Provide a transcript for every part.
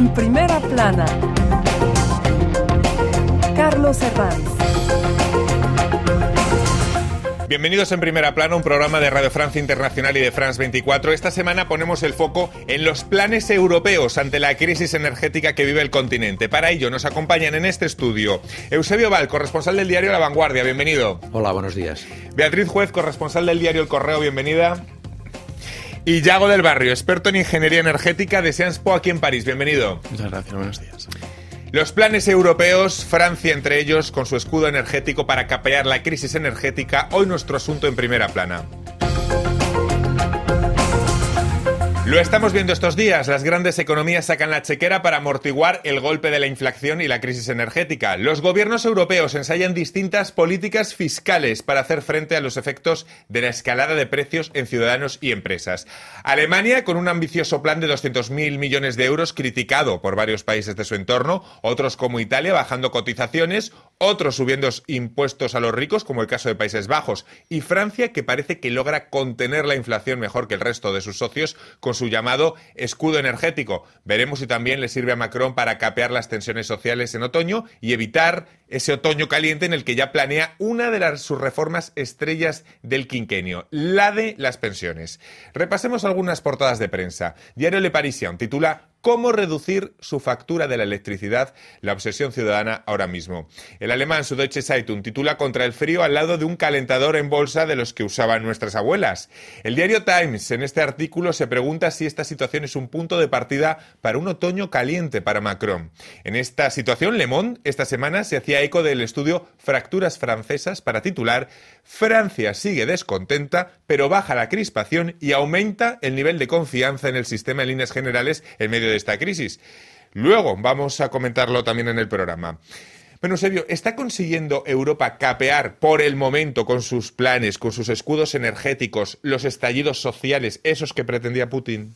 En primera plana, Carlos Herranz. Bienvenidos en Primera Plana, un programa de Radio Francia Internacional y de France 24. Esta semana ponemos el foco en los planes europeos ante la crisis energética que vive el continente. Para ello nos acompañan en este estudio Eusebio Val, corresponsal del diario La Vanguardia. Bienvenido. Hola, buenos días. Beatriz Juez, corresponsal del diario El Correo. Bienvenida. Y Yago del Barrio, experto en ingeniería energética de Sciences Po aquí en París. Bienvenido. Muchas gracias, buenos días. Los planes europeos, Francia entre ellos, con su escudo energético para capear la crisis energética, hoy nuestro asunto en primera plana. Lo estamos viendo estos días. Las grandes economías sacan la chequera para amortiguar el golpe de la inflación y la crisis energética. Los gobiernos europeos ensayan distintas políticas fiscales para hacer frente a los efectos de la escalada de precios en ciudadanos y empresas. Alemania, con un ambicioso plan de 200.000 millones de euros, criticado por varios países de su entorno, otros como Italia bajando cotizaciones, otros subiendo impuestos a los ricos, como el caso de Países Bajos, y Francia, que parece que logra contener la inflación mejor que el resto de sus socios su llamado escudo energético. Veremos si también le sirve a Macron para capear las tensiones sociales en otoño y evitar ese otoño caliente en el que ya planea una de las, sus reformas estrellas del quinquenio, la de las pensiones. Repasemos algunas portadas de prensa. Diario Le Parisien titula cómo reducir su factura de la electricidad, la obsesión ciudadana ahora mismo. El alemán Süddeutsche Zeitung titula Contra el frío al lado de un calentador en bolsa de los que usaban nuestras abuelas. El diario Times en este artículo se pregunta si esta situación es un punto de partida para un otoño caliente para Macron. En esta situación, Le Monde esta semana se hacía eco del estudio Fracturas francesas para titular Francia sigue descontenta, pero baja la crispación y aumenta el nivel de confianza en el sistema en líneas generales en medio de esta crisis. Luego vamos a comentarlo también en el programa. Bueno, Eusebio, ¿está consiguiendo Europa capear por el momento con sus planes, con sus escudos energéticos, los estallidos sociales, esos que pretendía Putin?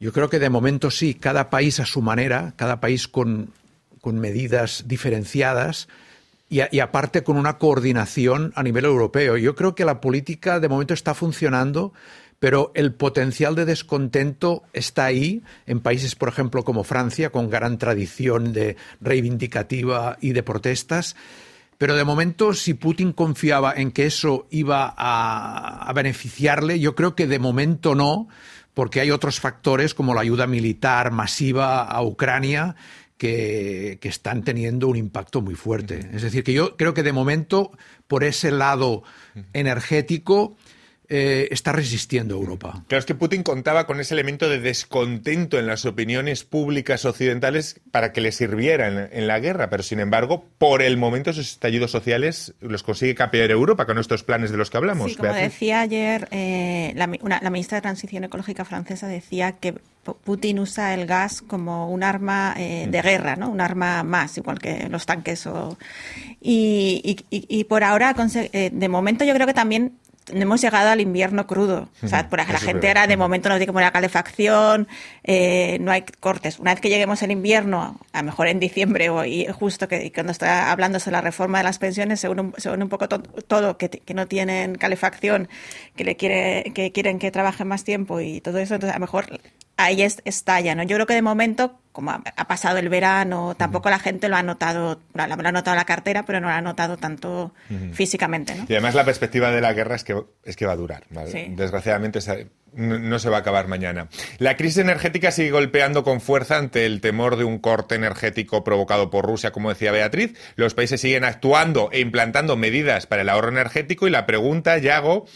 Yo creo que de momento sí, cada país a su manera, cada país con, medidas diferenciadas y, aparte con una coordinación a nivel europeo. Yo creo que la política de momento está funcionando, pero el potencial de descontento está ahí en países, por ejemplo, como Francia, con gran tradición de reivindicativa y de protestas. Pero de momento, si Putin confiaba en que eso iba a, a beneficiarle, yo creo que de momento no, porque hay otros factores como la ayuda militar masiva a Ucrania que, que, están teniendo un impacto muy fuerte. Es decir, que yo creo que de momento, por ese lado energético, eh, está resistiendo Europa. Claro, es que Putin contaba con ese elemento de descontento en las opiniones públicas occidentales para que le sirviera en, en, la guerra, pero sin embargo, por el momento esos estallidos sociales los consigue capear Europa con estos planes de los que hablamos. Sí, como Beatriz. decía ayer, eh, la, una, la ministra de Transición Ecológica francesa decía que Putin usa el gas como un arma eh, de guerra, ¿no? Un arma más, igual que los tanques. O... Y, y, y por ahora, de momento, yo creo que también hemos llegado al invierno crudo. O sea, por la gente era de momento no tiene que poner la calefacción, eh, no hay cortes. Una vez que lleguemos al invierno, a lo mejor en diciembre o y justo que cuando está hablando sobre la reforma de las pensiones, según un, según un poco to, todo, que, que, no tienen calefacción, que le quiere, que quieren que trabajen más tiempo y todo eso, entonces a lo mejor ahí es, estalla, ¿no? Yo creo que de momento, como ha, ha pasado el verano, tampoco uh -huh. la gente lo ha notado, lo ha notado la cartera, pero no lo ha notado tanto uh -huh. físicamente, ¿no? Y además la perspectiva de la guerra es que, es que va a durar, ¿vale? sí. Desgraciadamente no se va a acabar mañana. La crisis energética sigue golpeando con fuerza ante el temor de un corte energético provocado por Rusia, como decía Beatriz. Los países siguen actuando e implantando medidas para el ahorro energético y la pregunta, Yago,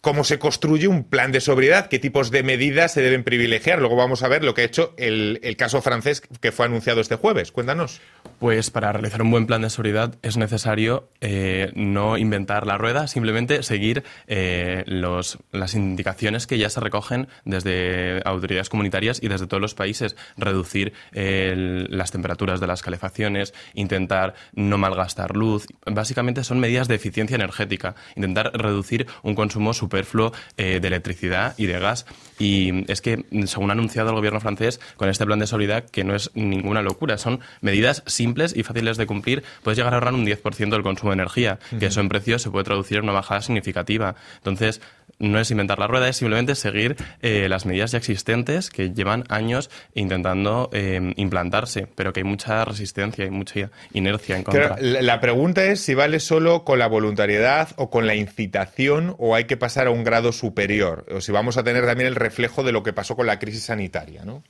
cómo se construye un plan de sobriedad, qué tipos de medidas se deben privilegiar. Luego vamos a ver lo que ha hecho el, el, caso francés que fue anunciado este jueves. Cuéntanos. Pues para realizar un buen plan de sobriedad es necesario eh, no inventar la rueda, simplemente seguir eh, los, las indicaciones que ya se recogen desde autoridades comunitarias y desde todos los países. Reducir eh, las temperaturas de las calefacciones, intentar no malgastar luz. Básicamente son medidas de eficiencia energética, intentar reducir un consumo superfluo de electricidad y de gas. Y es que, según ha anunciado el gobierno francés, con este plan de solidaridad, que no es ninguna locura, son medidas simples y fáciles de cumplir, puedes llegar a ahorrar un 10% del consumo de energía, que eso en precio se puede traducir en una bajada significativa. Entonces, no es inventar la rueda, es simplemente seguir eh, las medidas ya existentes que llevan años intentando eh, implantarse, pero que hay mucha resistencia y mucha inercia en contra. la pregunta es si vale solo con la voluntariedad o con la incitación o hay que pasar a un grado superior, o si vamos a tener también el reflejo de lo que pasó con la crisis sanitaria, ¿no?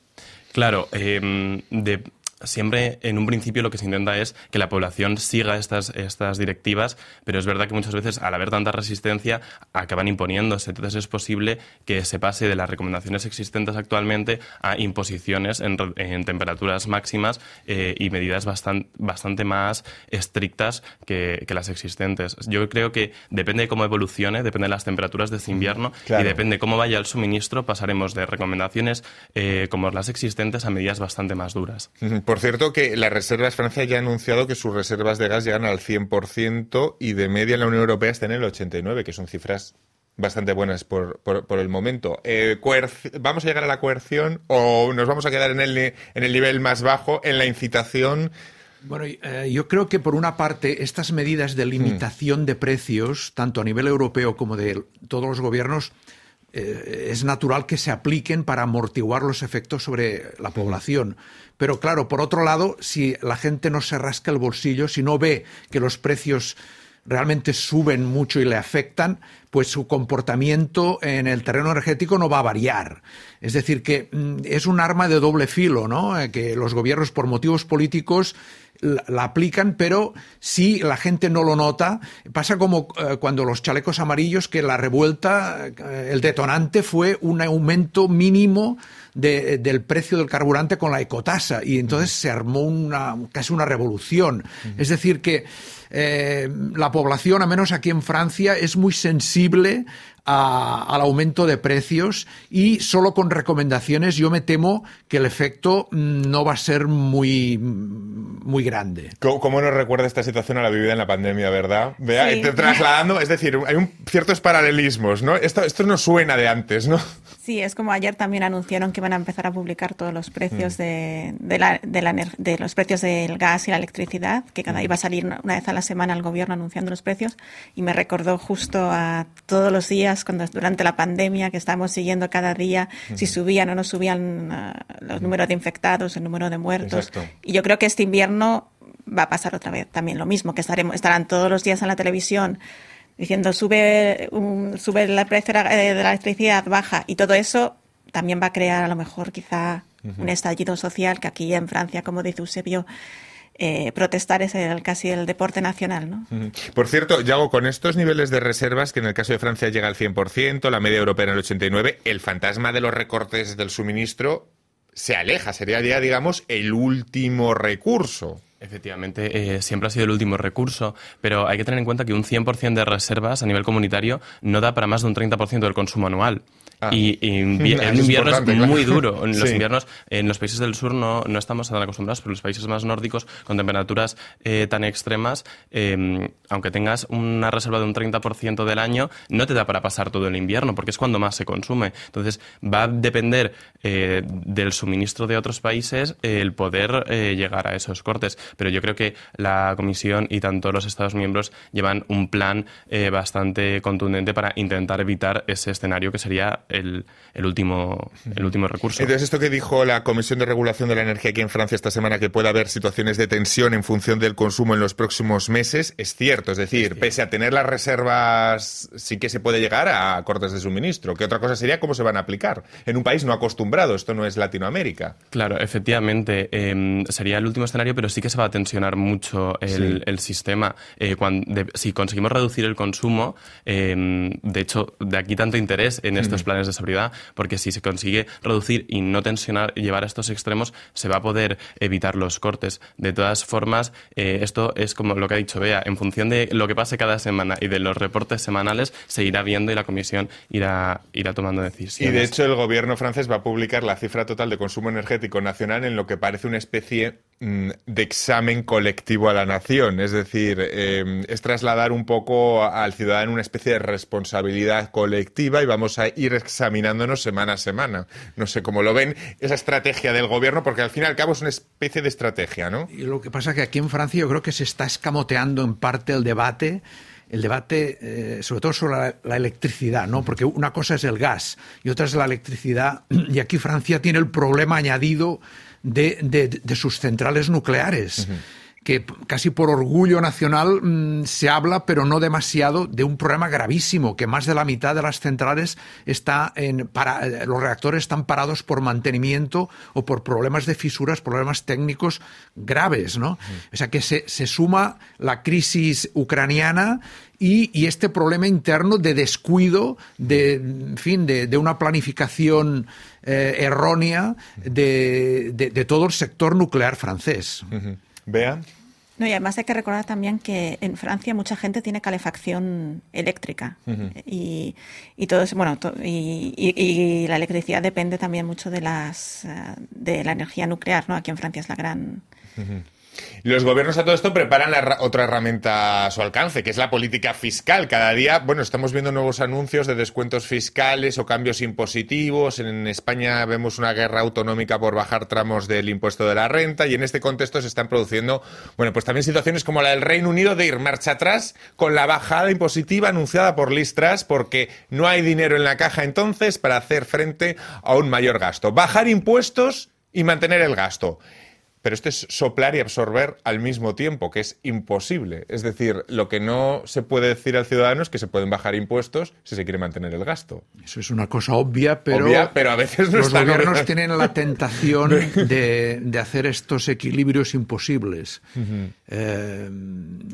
Claro, eh, de, siempre en un principio lo que se intenta es que la población siga estas, estas directivas, pero es verdad que muchas veces al haber tanta resistencia acaban imponiéndose. Entonces es posible que se pase de las recomendaciones existentes actualmente a imposiciones en, temperaturas máximas eh, y medidas bastante, bastante más estrictas que, las existentes. Yo creo que depende de cómo evolucione, depende de las temperaturas de este invierno y depende de cómo vaya el suministro, pasaremos de recomendaciones eh, como las existentes a medidas bastante más duras. Por cierto, que las reservas, Francia ya ha anunciado que sus reservas de gas llegan al 100% y de media en la Unión Europea están en el 89%, que son cifras bastante buenas por, por, el momento. Eh, ¿Vamos a llegar a la coerción o nos vamos a quedar en el, en el nivel más bajo, en la incitación? Bueno, eh, yo creo que por una parte estas medidas de limitación de precios, tanto a nivel europeo como de todos los gobiernos, eh, es natural que se apliquen para amortiguar los efectos sobre la población. Pero claro, por otro lado, si la gente no se rasca el bolsillo, si no ve que los precios realmente suben mucho y le afectan, pues su comportamiento en el terreno energético no va a variar. Es decir, que mm, es un arma de doble filo, ¿no? Eh, que los gobiernos, por motivos políticos, la, aplican, pero si la gente no lo nota, pasa como eh, cuando los chalecos amarillos, que la revuelta, eh, el detonante fue un aumento mínimo del precio del carburante con la ecotasa y entonces se armó una, casi una revolución. Es decir, que eh, la población, a menos aquí en Francia, es muy sensible Bible. Al aumento de precios y solo con recomendaciones yo me temo que el efecto mm, no va a ser muy, muy grande. ¿Cómo, nos recuerda esta situación a la vivida en la pandemia, verdad? Vea, trasladando, es decir, hay un, ciertos paralelismos, ¿no? Esto, esto no suena de antes, ¿no? Sí, es como ayer también anunciaron que van a empezar a publicar todos los precios mm. de, de, la, de, los precios del gas y la electricidad, que cada mm. iba a salir una, vez a la semana el gobierno anunciando los precios, y me recordó justo a todos los días cuando durante la pandemia que estábamos siguiendo cada día si subían o no subían ah, los números de infectados, el número de muertos. Y yo creo que este invierno va a pasar otra vez también lo mismo, que estaremos estarán todos los días en la televisión diciendo sube, sube el precio de la electricidad, baja, y todo eso también va a crear a lo mejor quizá un estallido social que aquí en Francia, como dice Eusebio, eh, protestar es el, casi el deporte nacional. ¿no? Por cierto, Yago, con estos niveles de reservas, que en el caso de Francia llega al 100%, la media europea en el 89%, el fantasma de los recortes del suministro se aleja, sería ya, digamos, el último recurso. Efectivamente, eh, siempre ha sido el último recurso, pero hay que tener en cuenta que un 100% de reservas a nivel comunitario no da para más de un 30% del consumo anual. Ah. Y, en invierno es muy duro. En los inviernos, en los países del sur no, no, estamos tan acostumbrados, pero en los países más nórdicos, con temperaturas eh, tan extremas, em, aunque tengas una reserva de un 30% del año, no te da para pasar todo el invierno, porque es cuando más se consume. Entonces, va a depender eh, del suministro de otros países el poder llegar a esos cortes pero yo creo que la Comisión y tanto los Estados miembros llevan un plan eh, bastante contundente para intentar evitar ese escenario que sería el, el, último, el último recurso. Entonces, esto que dijo la Comisión de Regulación de la Energía aquí en Francia esta semana, que puede haber situaciones de tensión en función del consumo en los próximos meses, es cierto. Es decir, pese a tener las reservas, sí que se puede llegar a cortes de suministro. Que otra cosa sería cómo se van a aplicar en un país no acostumbrado. Esto no es Latinoamérica. Claro, efectivamente. Em, sería el último escenario, pero sí que se va a tensionar mucho el, sistema. Eh, cuando, si conseguimos reducir el consumo, em, de hecho, de aquí tanto interés en estos planes de seguridad, porque si se consigue reducir y no tensionar y llevar a estos extremos, se va a poder evitar los cortes. De todas formas, eh, esto es como lo que ha dicho Bea, en función de lo que pase cada semana y de los reportes semanales, se irá viendo y la Comisión irá, irá tomando decisiones. Y de hecho, el gobierno francés va a publicar la cifra total de consumo energético nacional en lo que parece una especie de examen colectivo a la nación, es decir, eh, es trasladar un poco al ciudadano una especie de responsabilidad colectiva y vamos a ir examinándonos semana a semana. No sé cómo lo ven esa estrategia del gobierno, porque al fin y al cabo es una especie de estrategia, ¿no? Y lo que pasa es que aquí en Francia yo creo que se está escamoteando en parte el debate el debate, eh, sobre todo sobre la, la, electricidad, ¿no? Porque una cosa es el gas y otra es la electricidad. Y aquí Francia tiene el problema añadido de, de, de sus centrales nucleares. Uh -huh que casi por orgullo nacional mmm, se habla, pero no demasiado, de un problema gravísimo, que más de la mitad de las centrales está en, para, eh, los reactores están parados por mantenimiento o por problemas de fisuras, problemas técnicos graves, ¿no? Mm. O sea que se, se, suma la crisis ucraniana y, y, este problema interno de descuido, de, en fin, de, de una planificación eh, errónea de, de, todo el sector nuclear francés. Uh -huh. Vean. No, y además hay que recordar también que en Francia mucha gente tiene calefacción eléctrica uh -huh. y, y, todo eso, bueno, to, y, y, y, la electricidad depende también mucho de las uh, de la energía nuclear, ¿no? Aquí en Francia es la gran uh -huh. Los gobiernos a todo esto preparan la, otra herramienta a su alcance, que es la política fiscal. Cada día, bueno, estamos viendo nuevos anuncios de descuentos fiscales o cambios impositivos. En España vemos una guerra autonómica por bajar tramos del impuesto de la renta y en este contexto se están produciendo, bueno, pues también situaciones como la del Reino Unido de ir marcha atrás con la bajada impositiva anunciada por Liz Truss porque no hay dinero en la caja entonces para hacer frente a un mayor gasto. Bajar impuestos y mantener el gasto pero esto es soplar y absorber al mismo tiempo, que es imposible. Es decir, lo que no se puede decir al ciudadano es que se pueden bajar impuestos si se quiere mantener el gasto. Eso es una cosa obvia, pero, obvia, pero a veces no los gobiernos tienen la tentación de, de, hacer estos equilibrios imposibles. Uh -huh. eh...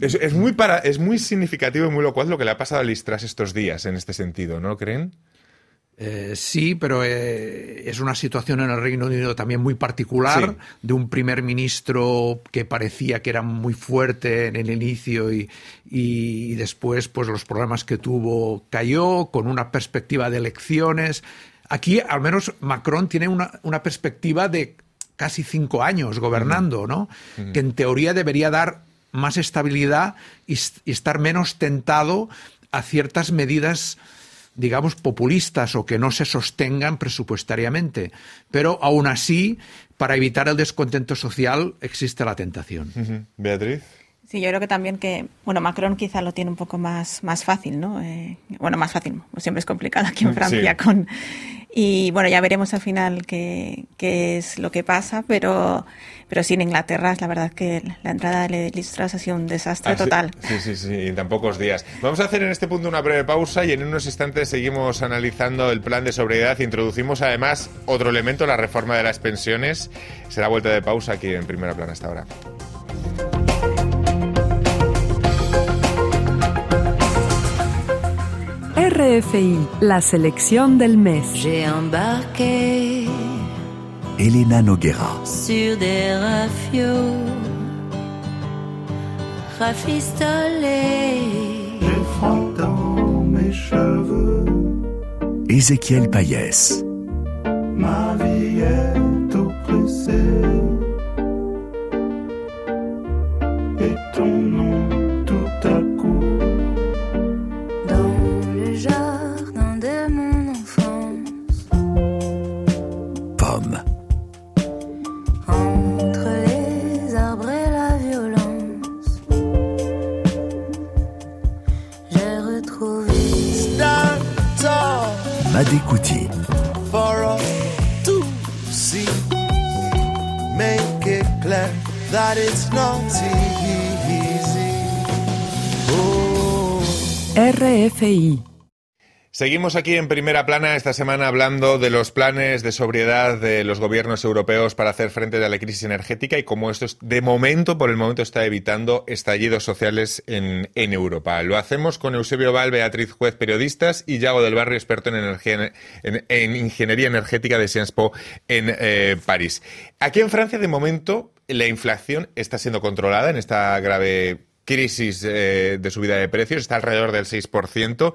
es, es, muy para, es muy significativo y muy locuaz lo que le ha pasado a Listras estos días en este sentido, ¿no creen? Eh, sí, pero eh, es una situación en el Reino Unido también muy particular, sí. de un primer ministro que parecía que era muy fuerte en el inicio y, y, después pues los problemas que tuvo cayó, con una perspectiva de elecciones. Aquí al menos Macron tiene una, una perspectiva de casi cinco años gobernando, ¿no? Uh -huh. Que en teoría debería dar más estabilidad y, y estar menos tentado a ciertas medidas digamos, populistas o que no se sostengan presupuestariamente. Pero aún así, para evitar el descontento social, existe la tentación. Beatriz. Sí, yo creo que también que, bueno, Macron quizá lo tiene un poco más, más fácil, ¿no? Eh, bueno, más fácil, siempre es complicado aquí en Francia sí. con... Y bueno, ya veremos al final qué, qué es lo que pasa, pero, pero sí, en Inglaterra la verdad que la entrada de Liz Truss ha sido un desastre ah, total. Sí, sí, sí, en tan pocos días. Vamos a hacer en este punto una breve pausa y en unos instantes seguimos analizando el plan de sobriedad. Introducimos además otro elemento, la reforma de las pensiones. Será vuelta de pausa aquí en Primera Plana hasta ahora. RFI, la selección del mes. J'ai embarqué Elena Noguera sur des rafios rafistolés. J'ai froid dans mes cheveux. Ézéchiel Payès. Ma vie est Seguimos aquí en primera plana esta semana hablando de los planes de sobriedad de los gobiernos europeos para hacer frente a la crisis energética y cómo esto es, de momento, por el momento, está evitando estallidos sociales en, Europa. Lo hacemos con Eusebio Val, Beatriz Juez, periodistas, y Yago del Barrio, experto en, energía, en, en ingeniería energética de Sciences Po en eh, París. Aquí en Francia, de momento, la inflación está siendo controlada en esta grave crisis eh, de subida de precios, está alrededor del 6%.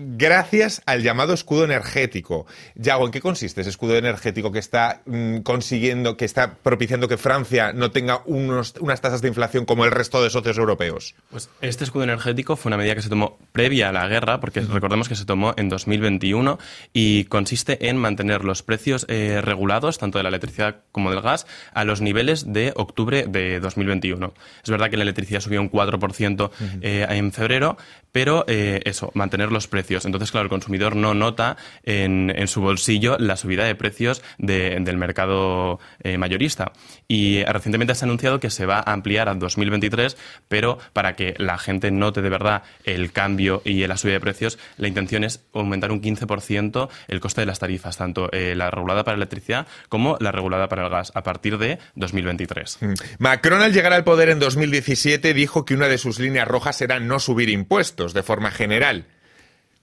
Gracias al llamado escudo energético. Yago, ¿en qué consiste ese escudo energético que está mm, consiguiendo, que está propiciando que Francia no tenga unos, unas tasas de inflación como el resto de socios europeos? Pues este escudo energético fue una medida que se tomó previa a la guerra, porque recordemos que se tomó en 2021 y consiste en mantener los precios eh, regulados, tanto de la electricidad como del gas, a los niveles de octubre de 2021. Es verdad que la electricidad subió un 4% eh, en febrero, pero eh, eso, mantener los precios. Entonces, claro, el consumidor no nota en, su bolsillo la subida de precios del mercado eh, mayorista. Y recientemente se ha anunciado que se va a ampliar a 2023, pero para que la gente note de verdad el cambio y la subida de precios, la intención es aumentar un 15% el coste de las tarifas, tanto eh, la regulada para electricidad como la regulada para el gas, a partir de 2023. Mm. Macron, al llegar al poder en 2017, dijo que una de sus líneas rojas era no subir impuestos de forma general.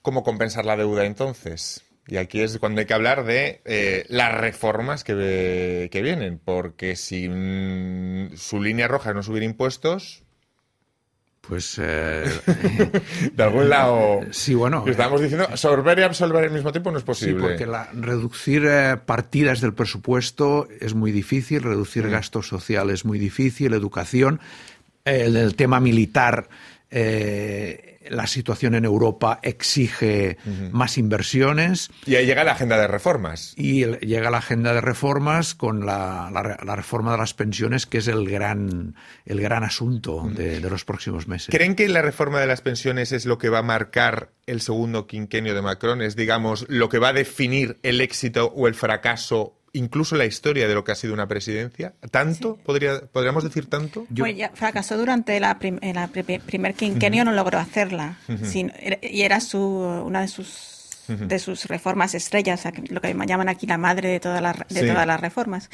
¿Cómo compensar la deuda entonces? Y aquí es cuando hay que hablar de eh, las reformas que, que, vienen, porque si mm, su línea roja es no subir impuestos, pues eh, de algún lado sí bueno estamos diciendo sorber y absolver al mismo tiempo no es posible sí porque la, reducir eh, partidas del presupuesto es muy difícil reducir gastos sociales es muy difícil educación el, el tema militar eh, la situación en Europa exige más inversiones. Y ahí llega la agenda de reformas. Y llega la agenda de reformas con la, reforma de las pensiones, que es el gran, el gran asunto de, los próximos meses. ¿Creen que la reforma de las pensiones es lo que va a marcar el segundo quinquenio de Macron? Es, digamos, lo que va a definir el éxito o el fracaso incluso la historia de lo que ha sido una presidencia? ¿Tanto? ¿Podría, ¿Podríamos decir tanto? Pues ya fracasó durante la, primer quinquenio, no logró hacerla. y era su, una de sus de sus reformas estrellas, lo que llaman aquí la madre de, todas las de todas las reformas.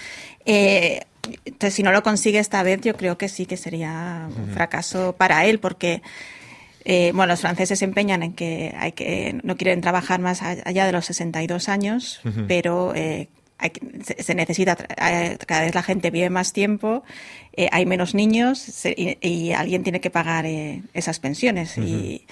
Eh, entonces, si no lo consigue esta vez, yo creo que sí que sería un fracaso para él, porque eh, bueno, los franceses se empeñan en que, hay que no quieren trabajar más allá de los 62 años, pero eh, se, necesita, eh, cada vez la gente vive más tiempo, eh, hay menos niños y, alguien tiene que pagar eh, esas pensiones y,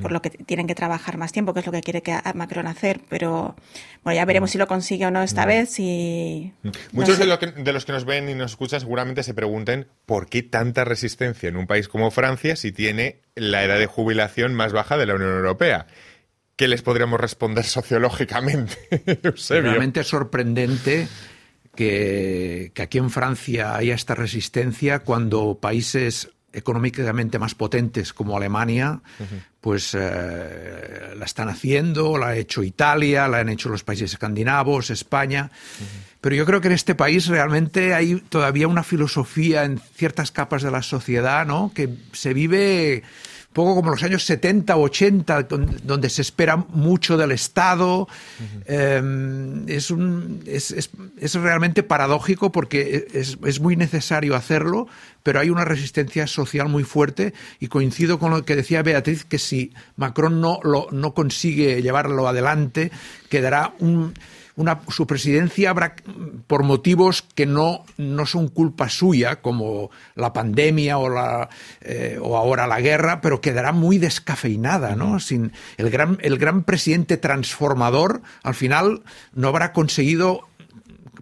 por lo que tienen que trabajar más tiempo, que es lo que quiere que Macron hacer. Pero bueno, ya veremos si lo consigue o no esta vez. Y, Muchos de, de los que nos ven y nos escuchan seguramente se pregunten por qué tanta resistencia en un país como Francia si tiene la edad de jubilación más baja de la Unión Europea. ¿Qué les podríamos responder sociológicamente? Realmente es sorprendente que, aquí en Francia haya esta resistencia cuando países económicamente más potentes como Alemania, pues eh, la están haciendo, la ha hecho Italia, la han hecho los países escandinavos, España. Pero yo creo que en este país realmente hay todavía una filosofía en ciertas capas de la sociedad, ¿no? Que se vive poco como los años 70 o 80, donde se espera mucho del Estado. Em, es, un, es, es, realmente paradójico porque es, muy necesario hacerlo, pero hay una resistencia social muy fuerte y coincido con lo que decía Beatriz, que si Macron no, lo, no consigue llevarlo adelante, quedará un una, su presidencia habrá, por motivos que no, no son culpa suya, como la pandemia o, la, eh, o ahora la guerra, pero quedará muy descafeinada, ¿no? Sin el gran, el gran presidente transformador, al final no habrá conseguido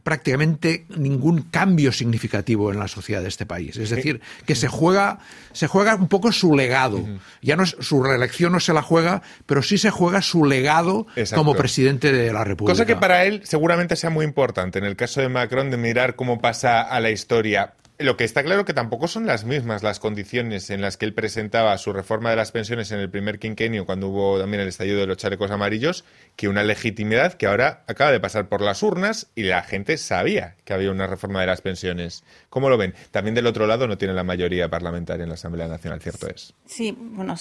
prácticamente ningún cambio significativo en la sociedad de este país. Es decir, que se juega, se juega un poco su legado. Ya no es, su reelección no se la juega, pero sí se juega su legado como presidente de la República. Cosa que para él seguramente sea muy importante. En el caso de Macron, de mirar cómo pasa a la historia lo que está claro que tampoco son las mismas las condiciones en las que él presentaba su reforma de las pensiones en el primer quinquenio, cuando hubo también el estallido de los chalecos amarillos, que una legitimidad que ahora acaba de pasar por las urnas y la gente sabía que había una reforma de las pensiones. ¿Cómo lo ven? También del otro lado no tiene la mayoría parlamentaria en la Asamblea Nacional, ¿cierto es? Sí, bueno,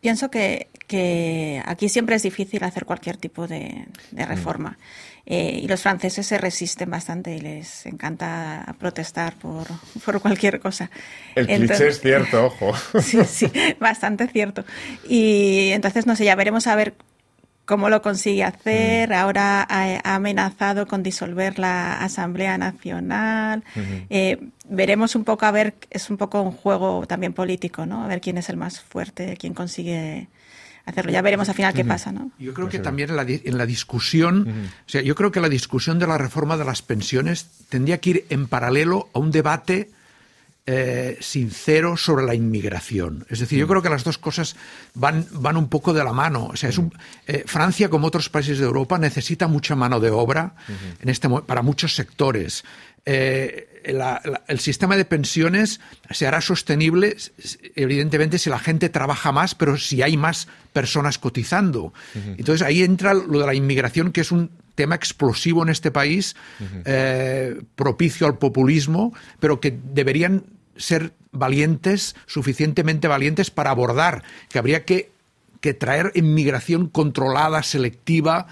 pienso que, que, aquí siempre es difícil hacer cualquier tipo de, mm. reforma. Eh, y los franceses se resisten bastante y les encanta protestar por, por cualquier cosa. El cliché es cierto, ojo. Sí, sí, bastante cierto. Y entonces, no sé, ya veremos a ver cómo lo consigue hacer. Mm. Ahora ha, amenazado con disolver la Asamblea Nacional. eh, veremos un poco, a ver, es un poco un juego también político, ¿no? A ver quién es el más fuerte, quién consigue hacerlo. Ya veremos al final qué pasa, ¿no? Yo creo que también en la, en la discusión, o sea, yo creo que la discusión de la reforma de las pensiones tendría que ir en paralelo a un debate eh, sincero sobre la inmigración. Es decir, yo creo que las dos cosas van, van un poco de la mano. O sea, es un, eh, Francia, como otros países de Europa, necesita mucha mano de obra en este, para muchos sectores. Eh, la- la- el sistema de pensiones se hará sostenible, evidentemente, si la gente trabaja más, pero si hay más personas cotizando. Entonces ahí entra lo de la inmigración, que es un tema explosivo en este país, eh, propicio al populismo, pero que deberían ser valientes, suficientemente valientes para abordar, que habría que, que traer inmigración controlada, selectiva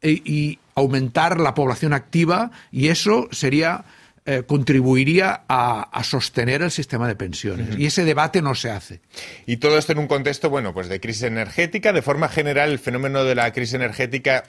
e- y aumentar la población activa y eso sería eh, contribuiría a, a sostener el sistema de pensiones. Y ese debate no se hace. Y todo esto en un contexto, bueno, pues de crisis energética. De forma general, el fenómeno de la crisis energética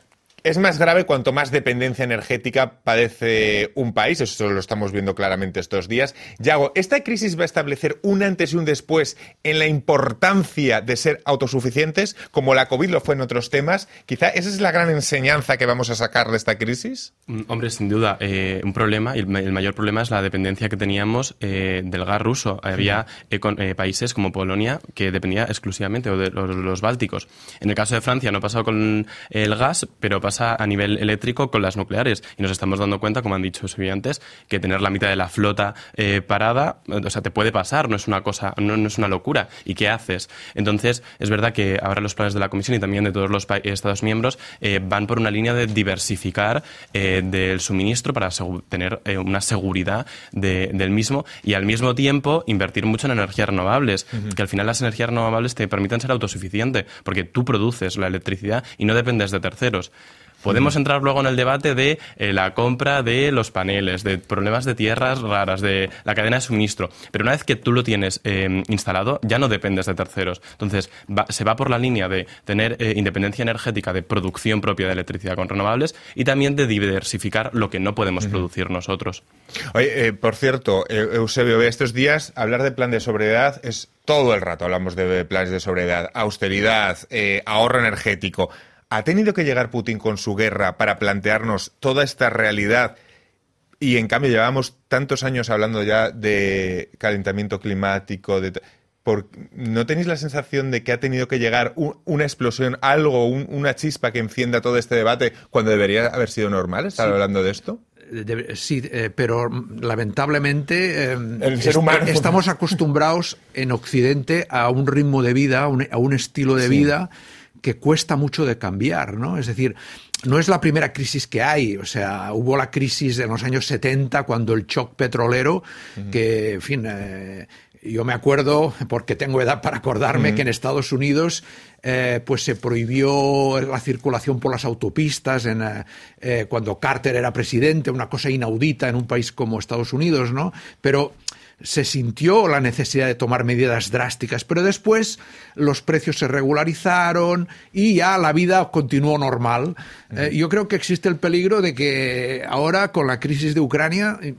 es más grave cuanto más dependencia energética padece un país. Eso lo estamos viendo claramente estos días. Yago, ¿esta crisis va a establecer un antes y un después en la importancia de ser autosuficientes, como la COVID lo fue en otros temas? Quizá esa es la gran enseñanza que vamos a sacar de esta crisis. Mm, Hombre, sin duda, eh, un problema, y el, ma- el mayor problema es la dependencia que teníamos eh, del gas ruso. Había eh, con- países como Polonia que dependía exclusivamente, de los, los bálticos. En el caso de Francia no ha pasado con el gas, pero pasa a nivel eléctrico con las nucleares. Y nos estamos dando cuenta, como han dicho sus estudiantes, que tener la mitad de la flota eh, parada, o sea, te puede pasar, no es una cosa, no, no es una locura. ¿Y qué haces? Entonces, es verdad que ahora los planes de la Comisión y también de todos los Estados miembros eh, van por una línea de diversificar eh, del suministro para tener eh, una seguridad de- del mismo y al mismo tiempo invertir mucho en energías renovables, que al final las energías renovables te permiten ser autosuficiente, porque tú produces la electricidad y no dependes de terceros. Podemos entrar luego en el debate de eh, la compra de los paneles, de problemas de tierras raras, de la cadena de suministro. Pero una vez que tú lo tienes eh, instalado, ya no dependes de terceros. Entonces, va- se va por la línea de tener eh, independencia energética de producción propia de electricidad con renovables y también de diversificar lo que no podemos producir nosotros. Oye, por cierto, Eusebio, estos días hablar de plan de sobriedad es todo el rato hablamos de planes de sobriedad, austeridad, eh, ahorro energético. ¿Ha tenido que llegar Putin con su guerra para plantearnos toda esta realidad? Y en cambio llevamos tantos años hablando ya de calentamiento climático, de... ¿No tenéis la sensación de que ha tenido que llegar un- una explosión, algo, un- una chispa que encienda todo este debate cuando debería haber sido normal estar Sí. hablando de esto? De- sí, eh, pero lamentablemente eh, El ser humano. estamos acostumbrados en Occidente a un ritmo de vida, a un, a un estilo de vida que cuesta mucho de cambiar, ¿no? Es decir, no es la primera crisis que hay, o sea, hubo la crisis en los años 70 cuando el shock petrolero, que, en fin, eh, yo me acuerdo, porque tengo edad para acordarme, que en Estados Unidos eh, pues se prohibió la circulación por las autopistas en, eh, eh, cuando Carter era presidente, una cosa inaudita en un país como Estados Unidos, ¿no? Pero se sintió la necesidad de tomar medidas drásticas, pero después los precios se regularizaron y ya la vida continuó normal. Eh, yo creo que existe el peligro de que ahora con la crisis de Ucrania eh,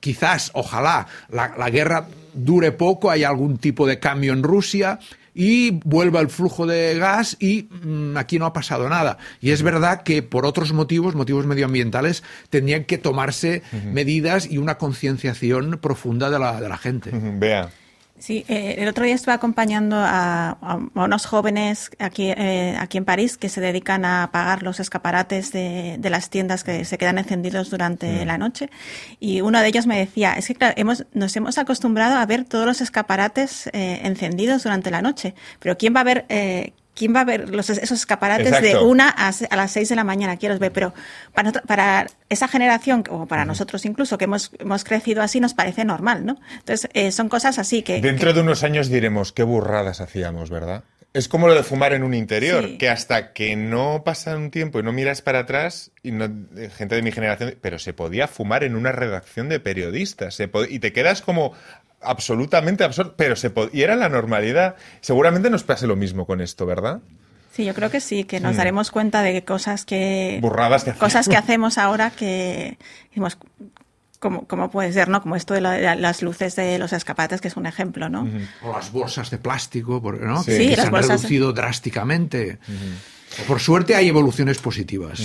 quizás, ojalá, la, la guerra dure poco, haya algún tipo de cambio en Rusia y vuelva el flujo de gas y mm, aquí no ha pasado nada. Y es verdad que por otros motivos, motivos medioambientales, tendrían que tomarse medidas y una concienciación profunda de la, de la gente. Vea. Sí, eh, el otro día estuve acompañando a, a unos jóvenes aquí, eh, aquí en París que se dedican a apagar los escaparates de, de las tiendas que se quedan encendidos durante la noche. Y uno de ellos me decía, es que claro, hemos, nos hemos acostumbrado a ver todos los escaparates eh, encendidos durante la noche, pero ¿quién va a ver... ¿Quién va a ver los, esos escaparates de una a, las seis de la mañana? ¿Quién los ve? Pero para, esa generación, o para nosotros incluso, que hemos, hemos crecido así, nos parece normal, ¿no? Entonces, eh, son cosas así que... Dentro de unos años diremos qué burradas hacíamos, ¿verdad? Es como lo de fumar en un interior, Sí. que hasta que no pasa un tiempo y no miras para atrás, y no, eh, gente de mi generación, pero se podía fumar en una redacción de periodistas, se y te quedas como absolutamente absurdo, pero se y era la normalidad. Seguramente nos pase lo mismo con esto, ¿verdad? Sí, yo creo que sí, que nos daremos cuenta de cosas que Burradas que hacemos. cosas que hacemos ahora que como, como puede ser, ¿no? Como esto de, la- de las luces de los escapates, que es un ejemplo, ¿no? O las bolsas de plástico, porque, ¿no? Sí, que las se han reducido drásticamente. Por suerte hay evoluciones positivas.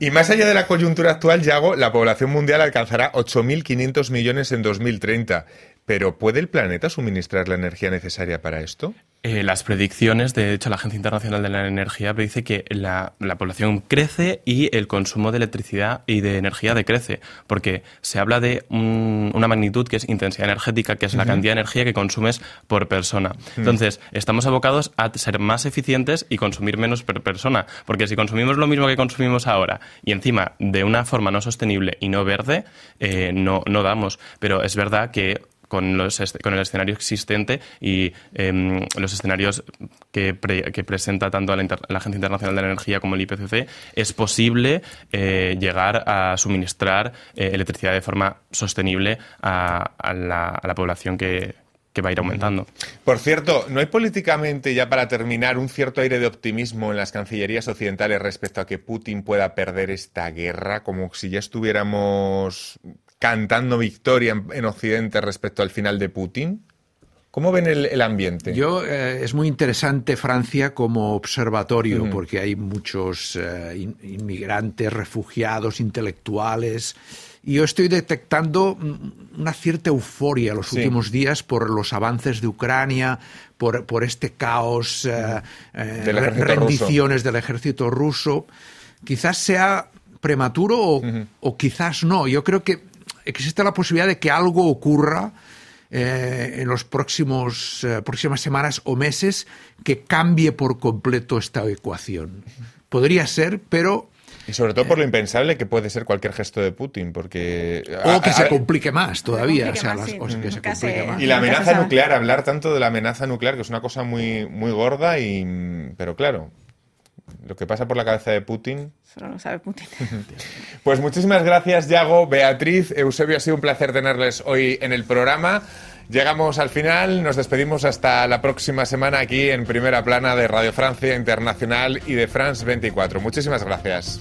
Y más allá de la coyuntura actual, Yago, la población mundial alcanzará 8.500 millones en 2030. Pero ¿puede el planeta suministrar la energía necesaria para esto? Eh, las predicciones, de hecho, la Agencia Internacional de la Energía predice que la, la población crece y el consumo de electricidad y de energía decrece, porque se habla de un- una magnitud que es intensidad energética, que es la cantidad de energía que consumes por persona. Entonces, estamos abocados a ser más eficientes y consumir menos por persona, porque si consumimos lo mismo que consumimos ahora y encima de una forma no sostenible y no verde, eh, no, no damos. Pero es verdad que con, los, est- con el escenario existente y em, los escenarios que, pre- que presenta tanto la, Inter- la Agencia Internacional de la Energía como el IPCC, es posible eh, llegar a suministrar eh, electricidad de forma sostenible a, a la, a la población que, que va a ir aumentando. Por cierto, ¿no hay políticamente, ya para terminar, un cierto aire de optimismo en las cancillerías occidentales respecto a que Putin pueda perder esta guerra? Como si ya estuviéramos cantando victoria en, en Occidente respecto al final de Putin. ¿Cómo ven el, el ambiente? Yo, eh, es muy interesante Francia como observatorio, porque hay muchos eh, in- inmigrantes, refugiados, intelectuales. Y yo estoy detectando mm, una cierta euforia los Sí. últimos días por los avances de Ucrania, por, por este caos, eh, eh, Del ejército rendiciones del ejército ruso. Quizás sea prematuro o, o quizás no. Yo creo que existe la posibilidad de que algo ocurra eh, en los próximos eh, próximas semanas o meses que cambie por completo esta ecuación. Podría ser, pero Y sobre todo por lo impensable que puede ser cualquier gesto de Putin, porque... o que a- se complique más todavía, complique o sea, más, las sí. cosas que se complique más. Y la amenaza nuclear, hablar tanto de la amenaza nuclear, que es una cosa muy, muy gorda, y, pero claro, lo que pasa por la cabeza de Putin... Solo lo sabe Putin. Pues muchísimas gracias, Yago, Beatriz, Eusebio, ha sido un placer tenerles hoy en el programa. Llegamos al final, nos despedimos hasta la próxima semana aquí en Primera Plana de Radio Francia Internacional y de France 24. Muchísimas gracias.